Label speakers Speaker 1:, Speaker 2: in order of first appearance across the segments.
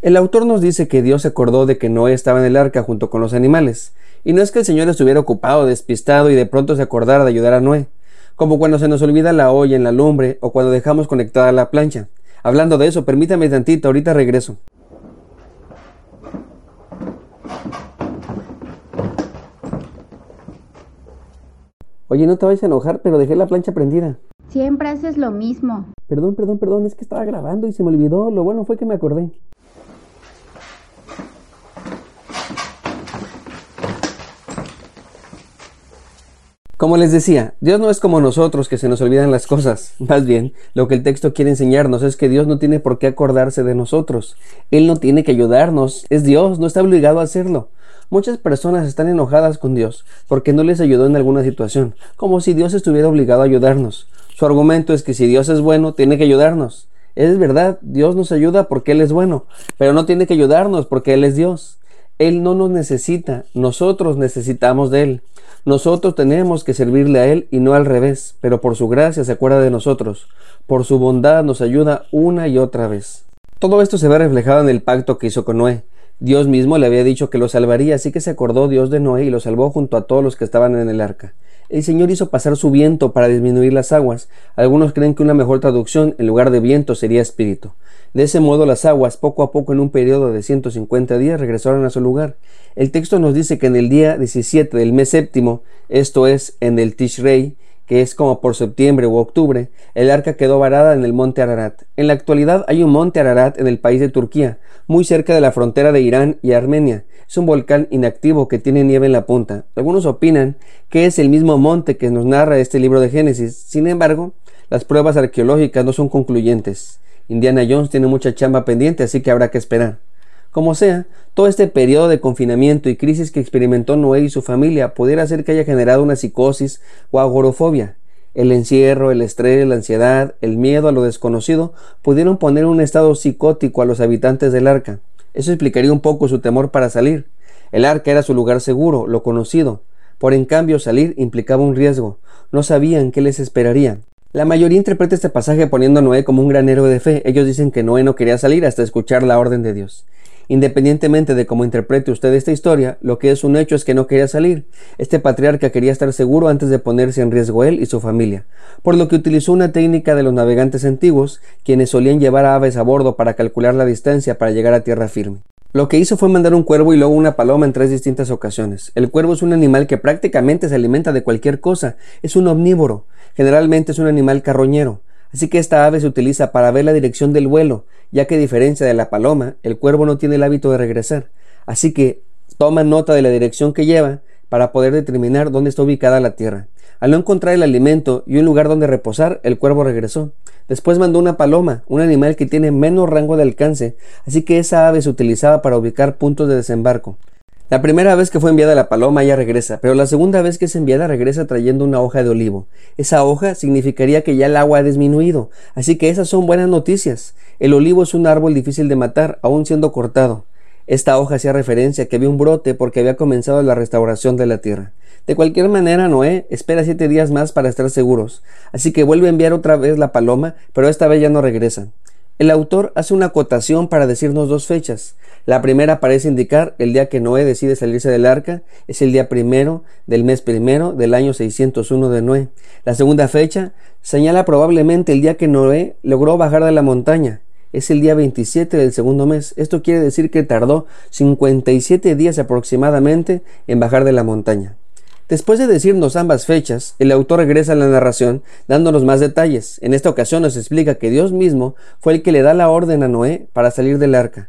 Speaker 1: El autor nos dice que Dios se acordó de que Noé estaba en el arca junto con los animales, y no es que el Señor estuviera ocupado, despistado y de pronto se acordara de ayudar a Noé, como cuando se nos olvida la olla en la lumbre o cuando dejamos conectada la plancha. Hablando de eso, permítame tantito, ahorita regreso. Oye, no te vayas a enojar, pero dejé la plancha prendida.
Speaker 2: Siempre haces lo mismo.
Speaker 1: Perdón, perdón, perdón, es que estaba grabando y se me olvidó. Lo bueno fue que me acordé. Como les decía, Dios no es como nosotros que se nos olvidan las cosas. Más bien, lo que el texto quiere enseñarnos es que Dios no tiene por qué acordarse de nosotros. Él no tiene que ayudarnos. Es Dios, no está obligado a hacerlo. Muchas personas están enojadas con Dios porque no les ayudó en alguna situación, como si Dios estuviera obligado a ayudarnos. Su argumento es que si Dios es bueno, tiene que ayudarnos. Es verdad, Dios nos ayuda porque Él es bueno, pero no tiene que ayudarnos porque Él es Dios. Él no nos necesita, nosotros necesitamos de Él. Nosotros tenemos que servirle a Él y no al revés, pero por su gracia se acuerda de nosotros, por su bondad nos ayuda una y otra vez. Todo esto se ve reflejado en el pacto que hizo con Noé. Dios mismo le había dicho que lo salvaría, así que se acordó Dios de Noé y lo salvó junto a todos los que estaban en el arca. El Señor hizo pasar su viento para disminuir las aguas. Algunos creen que una mejor traducción en lugar de viento sería espíritu. De ese modo las aguas, poco a poco en un periodo de 150 días, regresaron a su lugar. El texto nos dice que en el día 17 del mes séptimo, esto es, en el Tishrei, que es como por septiembre u octubre, el arca quedó varada en el monte Ararat. En la actualidad hay un monte Ararat en el país de Turquía, muy cerca de la frontera de Irán y Armenia. Es un volcán inactivo que tiene nieve en la punta. Algunos opinan que es el mismo monte que nos narra este libro de Génesis. Sin embargo, las pruebas arqueológicas no son concluyentes. Indiana Jones tiene mucha chamba pendiente, así que habrá que esperar. Como sea, todo este periodo de confinamiento y crisis que experimentó Noé y su familia pudiera hacer que haya generado una psicosis o agorofobia. El encierro, el estrés, la ansiedad, el miedo a lo desconocido pudieron poner un estado psicótico a los habitantes del arca. Eso explicaría un poco su temor para salir. El arca era su lugar seguro, lo conocido. Por en cambio salir implicaba un riesgo. No sabían qué les esperaría. La mayoría interpreta este pasaje poniendo a Noé como un gran héroe de fe. Ellos dicen que Noé no quería salir hasta escuchar la orden de Dios. Independientemente de cómo interprete usted esta historia, lo que es un hecho es que no quería salir. Este patriarca quería estar seguro antes de ponerse en riesgo él y su familia, por lo que utilizó una técnica de los navegantes antiguos, quienes solían llevar aves a bordo para calcular la distancia para llegar a tierra firme. Lo que hizo fue mandar un cuervo y luego una paloma en tres distintas ocasiones. El cuervo es un animal que prácticamente se alimenta de cualquier cosa, es un omnívoro. Generalmente es un animal carroñero, así que esta ave se utiliza para ver la dirección del vuelo, ya que a diferencia de la paloma, el cuervo no tiene el hábito de regresar. Así que toma nota de la dirección que lleva para poder determinar dónde está ubicada la tierra. Al no encontrar el alimento y un lugar donde reposar, el cuervo regresó. Después mandó una paloma, un animal que tiene menos rango de alcance, así que esa ave se utilizaba para ubicar puntos de desembarco. La primera vez que fue enviada la paloma ya regresa, pero la segunda vez que es enviada regresa trayendo una hoja de olivo. Esa hoja significaría que ya el agua ha disminuido, así que esas son buenas noticias. El olivo es un árbol difícil de matar, aún siendo cortado. Esta hoja hacía referencia a que había un brote porque había comenzado la restauración de la tierra. De cualquier manera, Noé espera siete días más para estar seguros, así que vuelve a enviar otra vez la paloma, pero esta vez ya no regresa. El autor hace una acotación para decirnos dos fechas. La primera parece indicar el día que Noé decide salirse del arca, es el día primero del mes primero del año 601 de Noé. La segunda fecha señala probablemente el día que Noé logró bajar de la montaña, es el día 27 del segundo mes. Esto quiere decir que tardó 57 días aproximadamente en bajar de la montaña. Después de decirnos ambas fechas, el autor regresa a la narración dándonos más detalles. En esta ocasión nos explica que Dios mismo fue el que le da la orden a Noé para salir del arca.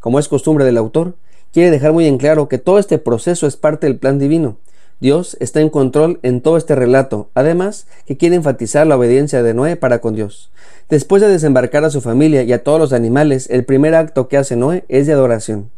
Speaker 1: Como es costumbre del autor, quiere dejar muy en claro que todo este proceso es parte del plan divino. Dios está en control en todo este relato, además que quiere enfatizar la obediencia de Noé para con Dios. Después de desembarcar a su familia y a todos los animales, el primer acto que hace Noé es de adoración.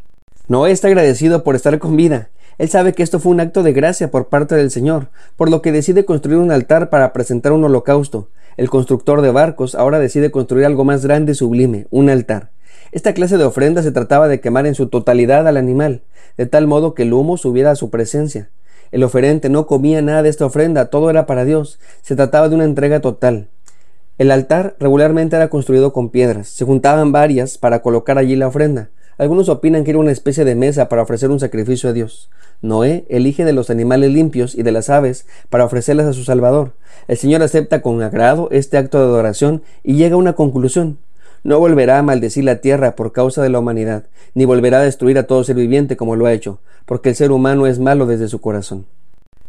Speaker 1: Noé está agradecido por estar con vida. Él sabe que esto fue un acto de gracia por parte del Señor, por lo que decide construir un altar para presentar un holocausto. El constructor de barcos ahora decide construir algo más grande y sublime, un altar. Esta clase de ofrenda se trataba de quemar en su totalidad al animal, de tal modo que el humo subiera a su presencia. El oferente no comía nada de esta ofrenda, todo era para Dios. Se trataba de una entrega total. El altar regularmente era construido con piedras. Se juntaban varias para colocar allí la ofrenda. Algunos opinan que era una especie de mesa para ofrecer un sacrificio a Dios. Noé elige de los animales limpios y de las aves para ofrecerlas a su Salvador. El Señor acepta con agrado este acto de adoración y llega a una conclusión. No volverá a maldecir la tierra por causa de la humanidad, ni volverá a destruir a todo ser viviente como lo ha hecho, porque el ser humano es malo desde su corazón.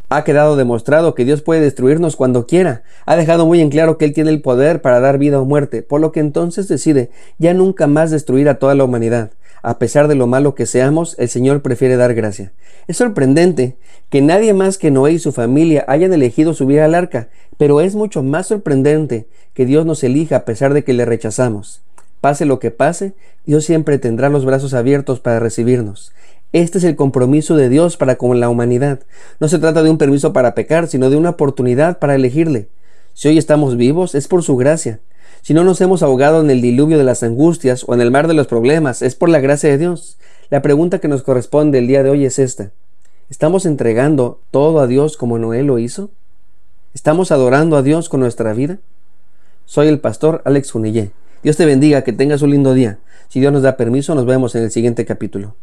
Speaker 1: Ha quedado demostrado que Dios puede destruirnos cuando quiera. Ha dejado muy en claro que Él tiene el poder para dar vida o muerte, por lo que entonces decide ya nunca más destruir a toda la humanidad. A pesar de lo malo que seamos, el Señor prefiere dar gracia. Es sorprendente que nadie más que Noé y su familia hayan elegido subir al arca, pero es mucho más sorprendente que Dios nos elija a pesar de que le rechazamos. Pase lo que pase, Dios siempre tendrá los brazos abiertos para recibirnos. Este es el compromiso de Dios para con la humanidad. No se trata de un permiso para pecar, sino de una oportunidad para elegirle. Si hoy estamos vivos, es por su gracia. Si no nos hemos ahogado en el diluvio de las angustias o en el mar de los problemas, es por la gracia de Dios. La pregunta que nos corresponde el día de hoy es esta. ¿Estamos entregando todo a Dios como Noé lo hizo? ¿Estamos adorando a Dios con nuestra vida? Soy el pastor Alex Junillé. Dios te bendiga, que tengas un lindo día. Si Dios nos da permiso, nos vemos en el siguiente capítulo.